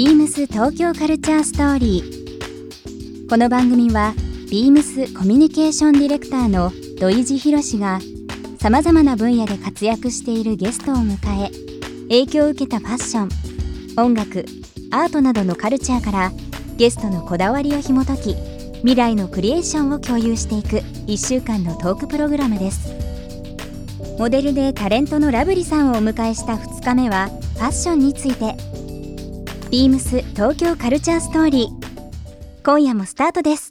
ビームス東京カルチャーストーリー。この番組はビームスコミュニケーションディレクターの土井地博志がさまざまな分野で活躍しているゲストを迎え影響を受けたファッション音楽アートなどのカルチャーからゲストのこだわりを紐解き未来のクリエーションを共有していく1週間のトークプログラムです。モデルでタレントのラブリさんをお迎えした2日目はファッションについて。ビームス東京カルチャーストーリー今夜もスタートです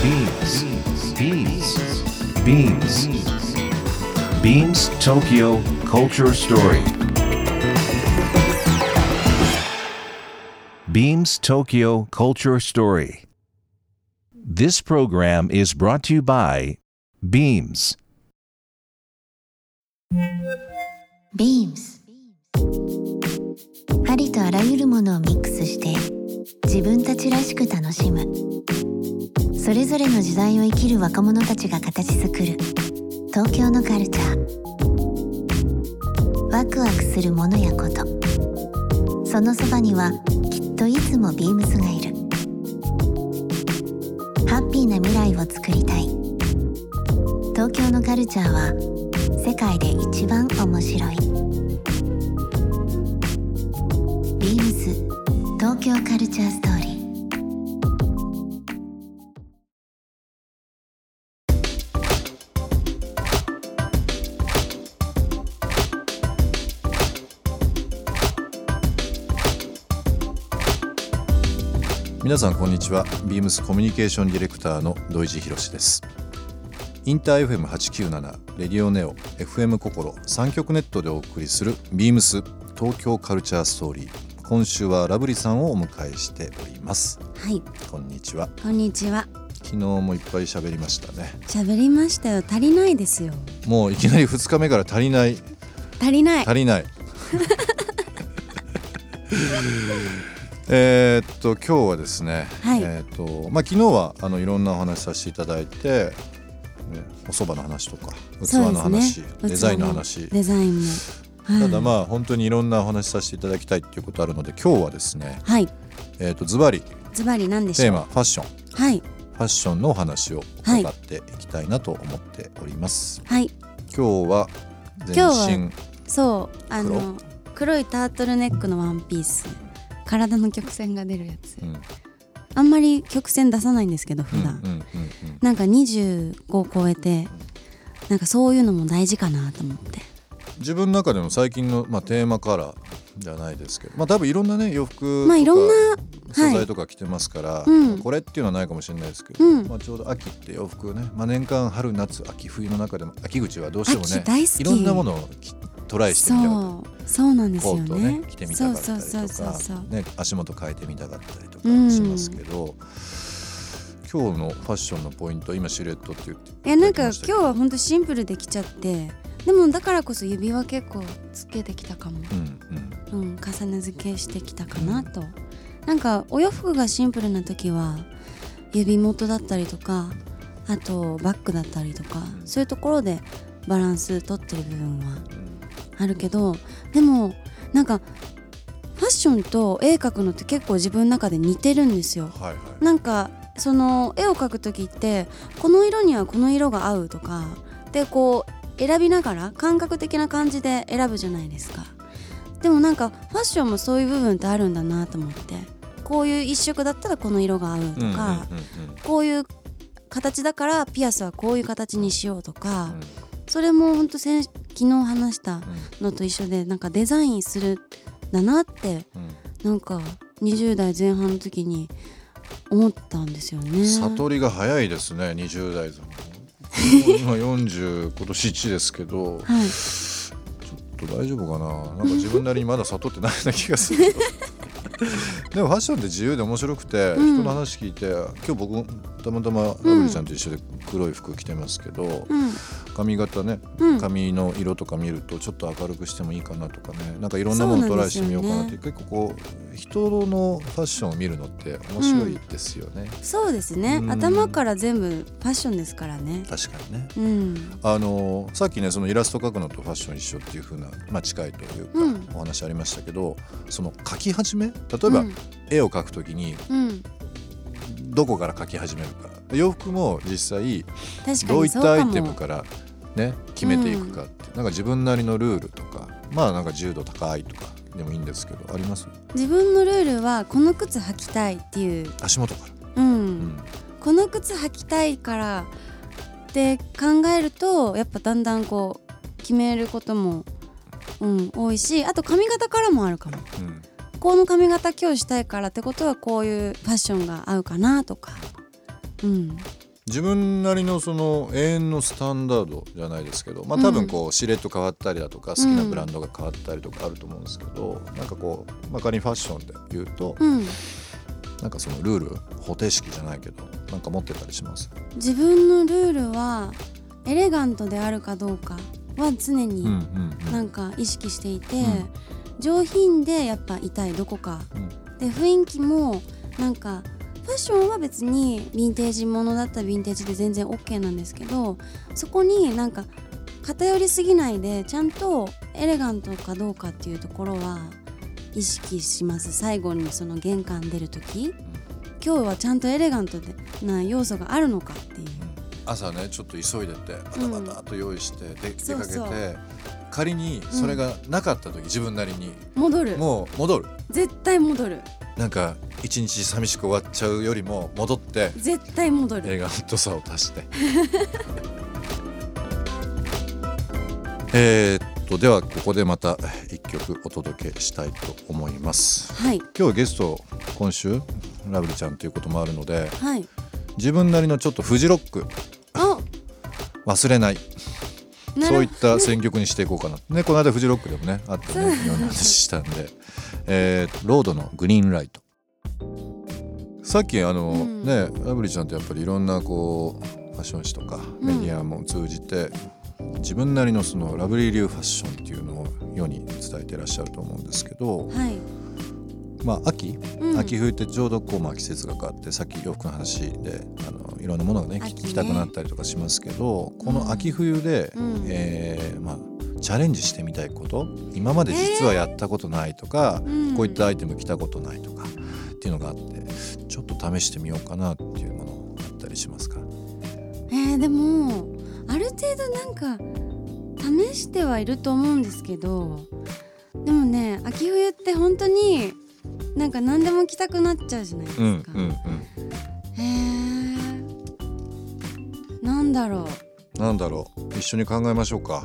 Beams. Beams. Beams Tokyo Culture Story. Beams Tokyo Culture Story. This program is brought to you by Beams. Beams ありとあらゆるものをミックスして自分たちらしく楽しむ。それぞれの時代を生きる若者たちが形作る。東京のカルチャー。ワクワクするものやこと。そのそばにはきっといつもビームスがいる。ハッピーな未来をつくりたい。東京のカルチャーは世界で一番面白い。ビームス東京カルチャーストーリー。皆さんこんにちは。ビームスコミュニケーションディレクターの土井地博です。インター FM897 レディオネオ FM 心三極ネットでお送りするビームス東京カルチャーストーリー。今週はラブリさんをお迎えしておりますはい、こんにちはこんにちは。昨日もいっぱい喋りましたね喋りましたよ。足りないですよ。もういきなり2日目から足りない足りない。足りない えーっと今日はですね、はいえーっとまあ昨日はあのいろんなお話しさせていただいて、ね、お蕎麦の話とか器の話、ねデザインの話デザインも。はいただまあ本当にいろんなお話しさせていただきたいっていうことあるので今日はですねはい。えーっとズバリズバリなんでしょう？テーマファッションはい。ファッションのお話を伺っていきたいなと思っております、はい。今日は全今日身そうあの黒？いタートルネックのワンピース。体の曲線が出るやつ。うんあんまり曲線出さないんですけど普段。うんうんうんうんなんか25を超えて。なんかそういうのも大事かなと思って。自分の中での最近の、まあ、テーマカラーじゃないですけどまあ多分いろんなね洋服とかまあいろんな素材とか着てますから、うん。これっていうのはないかもしれないですけど、うん。まあ、ちょうど秋って洋服ね、まあ、年間春夏秋冬の中でも秋口はどうしてもねいろんなものをきトライしてみたそう。そうなんですよコートをねね。着てみたかったりとかそうそうそうそう。そう。ね、足元変えてみたかったりとかうん。しますけど、今日のファッションのポイント今シルエットって言っていやなんか今日は本当シンプルできちゃってでもだからこそ指輪結構つけてきたかも、うんうん。うん、重ね付けしてきたかなと、なんかお洋服がシンプルな時は指元だったりとかあとバッグだったりとかそういうところでバランス取ってる部分はあるけどでもなんかファッションと絵描くのって結構自分の中で似てるんですよ。はいはい。なんかその絵を描く時ってこの色にはこの色が合うとかでこう選びながら感覚的な感じで選ぶじゃないですか。でもなんかファッションもそういう部分ってあるんだなと思って。こういう一色だったらこの色が合うとか、こういう形だからピアスはこういう形にしようとか、うん。それもほんと先昨日話したのと一緒でなんかデザインするんだなってうん。なんか20代前半の時に思ったんですよね。悟りが早いですね20代今40今年1ですけどはい、ちょっと大丈夫かな？なんか自分なりにまだ悟ってないような気がする。でもファッションって自由で面白くて、うん。人の話聞いて今日僕たまたまラブリーちゃんと一緒で黒い服着てますけど、うん、髪型ね、うん。髪の色とか見るとちょっと明るくしてもいいかなとかね。なんかいろんなものトライしてみようかなってそう結構こう人のファッションを見るのって面白いですよね、そうですね。うん。頭から全部ファッションですからね。確かにね。うん。あのさっきねそのイラスト描くのとファッション一緒っていう風な、まあ、近いというか、うん。お話ありましたけどその描き始め？例えば、うん。絵を描くときにうんどこから描き始めるか。洋服も実際どういったアイテムもからね決めていくかって、なんか自分なりのルールとかまあなんか重度高いとかでもいいんですけどあります？自分のルールはこの靴履きたいっていう。足元から、うん、うん。この靴履きたいからって考えるとやっぱだんだんこう決めることも、うん、多いしあと髪型からもあるかも。うんこの髪型今日したいからってことはこういうファッションが合うかなとか、うん、自分なりのその永遠のスタンダードじゃないですけど、まあ、多分こうシルエット変わったりだとか好きなブランドが変わったりとかあると思うんですけど、なんかこう、まあ、仮にファッションで言うと、うん、なんかそのルール方程式じゃないけどなんか持ってたりします？自分のルールはエレガントであるかどうかは常にうんうん。なんか意識していて、うん上品でやっぱいたいどこか。うん。で雰囲気もなんかファッションは別にヴィンテージものだったらヴィンテージで全然 OK なんですけどそこになんか偏りすぎないでちゃんとエレガントかどうかっていうところは意識します。最後にその玄関出る時。今日はちゃんとエレガントでな要素があるのかっていう。朝ねちょっと急いでてバタバタっと用意して、で出かけて仮にそれがなかった時、自分なりに。戻る。もう戻る。絶対戻る。なんか一日寂しく終わっちゃうよりも戻って絶対戻る。エレガントさを足して。えーっとではここでまた一曲お届けしたいと思います。はい。今日ゲスト今週ラブリちゃんということもあるのではい。自分なりのちょっとフジロックあ。忘れないそういった選曲にしていこうかな。ね、この間フジロックでもね、あってね、いろんな話したんで、えーロードのグリーンライト。さっきあの、うん。ね、ラブリーちゃんってやっぱりいろんなこうファッション誌とかメうん。ディアも通じて、自分なりのそのラブリー流ファッションっていうのを世に伝えてらっしゃると思うんですけど、はい、まあ秋、うん。秋冬ってちょうどこうまあ季節が変わってさっき洋服の話であのいろんなものがね秋ね。着たくなったりとかしますけどこの秋冬で、うん。えーまあ、チャレンジしてみたいこと今まで実はやったことないとか、うん。こういったアイテム着たことないとかっていうのがあってちょっと試してみようかなっていうものあったりしますか？えー、でもある程度なんか試してはいると思うんですけどでもね秋冬って本当になんか何でも着たくなっちゃうじゃないですか。うんうんへえなんだろなんだろう。一緒に考えましょうか。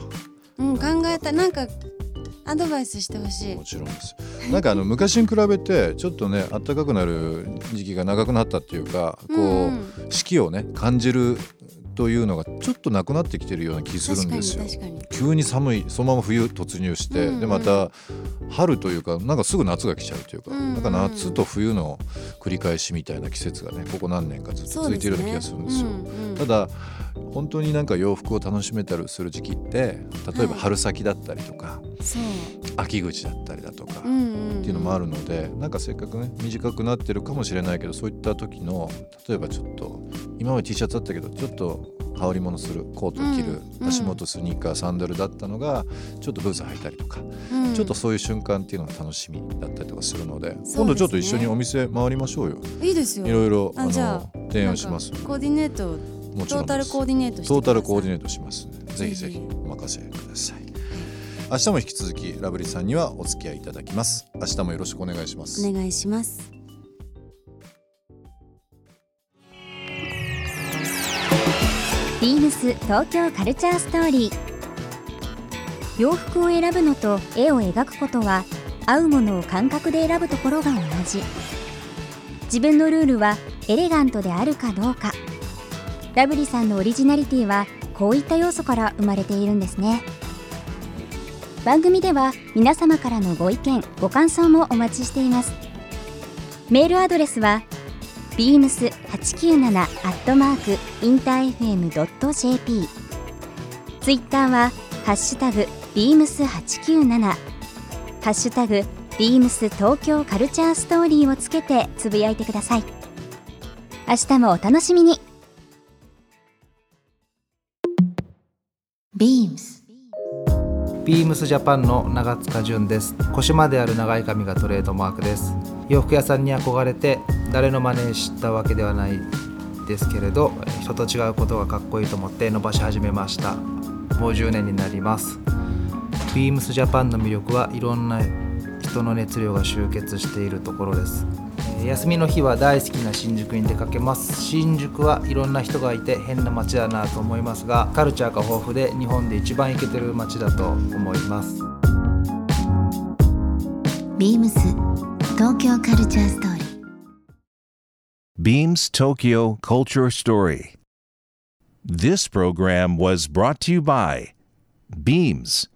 う、うん、考えたなんかアドバイスしてほしい。も。ちろんです。なんかあの昔に比べてちょっとね暖かくなる時期が長くなったっていうかこう、うん。四季をね感じるというのがちょっとなくなってきてるような気するんですよ。急に寒いそのまま冬突入して、うんうん。でまた春というかなんかすぐ夏が来ちゃうというか、うんうんなんか夏と冬の繰り返しみたいな季節がねここ何年かずっと続いているような気がするんですよ。うんうん。ただ本当になんか洋服を楽しめたりする時期って例えばはい。春先だったりとか、そう、秋口だったりだとか、うんうんうん。っていうのもあるのでなんかせっかくね短くなってるかもしれないけどそういった時の例えばちょっと今まで T シャツだったけどちょっと羽織物するコートを着る、うん足元スニーカーサンダルだったのがちょっとブーツ履いたりとか、うん。ちょっとそういう瞬間っていうのが楽しみだったりとかするのですね。今度ちょっと一緒にお店回りましょうよ。いいですよ。いろいろあの提案します。コーディネートもちろんトータルコーディネートトータルコーディネネートしますぜひぜひお任せください。明日も引き続きラブリーさんにはお付き合いいただきます。明日もよろしくお願いします。お願いします。ビームス東京カルチャーストーリー。洋服を選ぶのと絵を描くことは合うものを感覚で選ぶところが同じ。自分のルールはエレガントであるかどうかラブリさんのオリジナリティはこういった要素から生まれているんですね。番組では皆様からのご意見ご感想もお待ちしています。メールアドレスは beams897 アットマークインター FM.jp ツイッターはハッシュタグビームス897ハッシュタグビームス東京カルチャーストーリーをつけてつぶやいてください。明日もお楽しみに。ビームスビームスジャパンの長塚純です。腰まである長い髪がトレードマークです。洋服屋さんに憧れて誰の真似したわけではないですけれど人と違うことがかっこいいと思って伸ばし始めました。もう10年になります。ビームスジャパンの魅力はいろんな人の熱量が集結しているところです。休みの日は大好きな新宿に出かけます新宿はいろんな人がいて変な街だなと思いますがカルチャーが豊富で日本で一番イケてる街だと思いますビームス東京カルチャーストーリー Beams Tokyo Culture Story. This program was brought to you by Beams.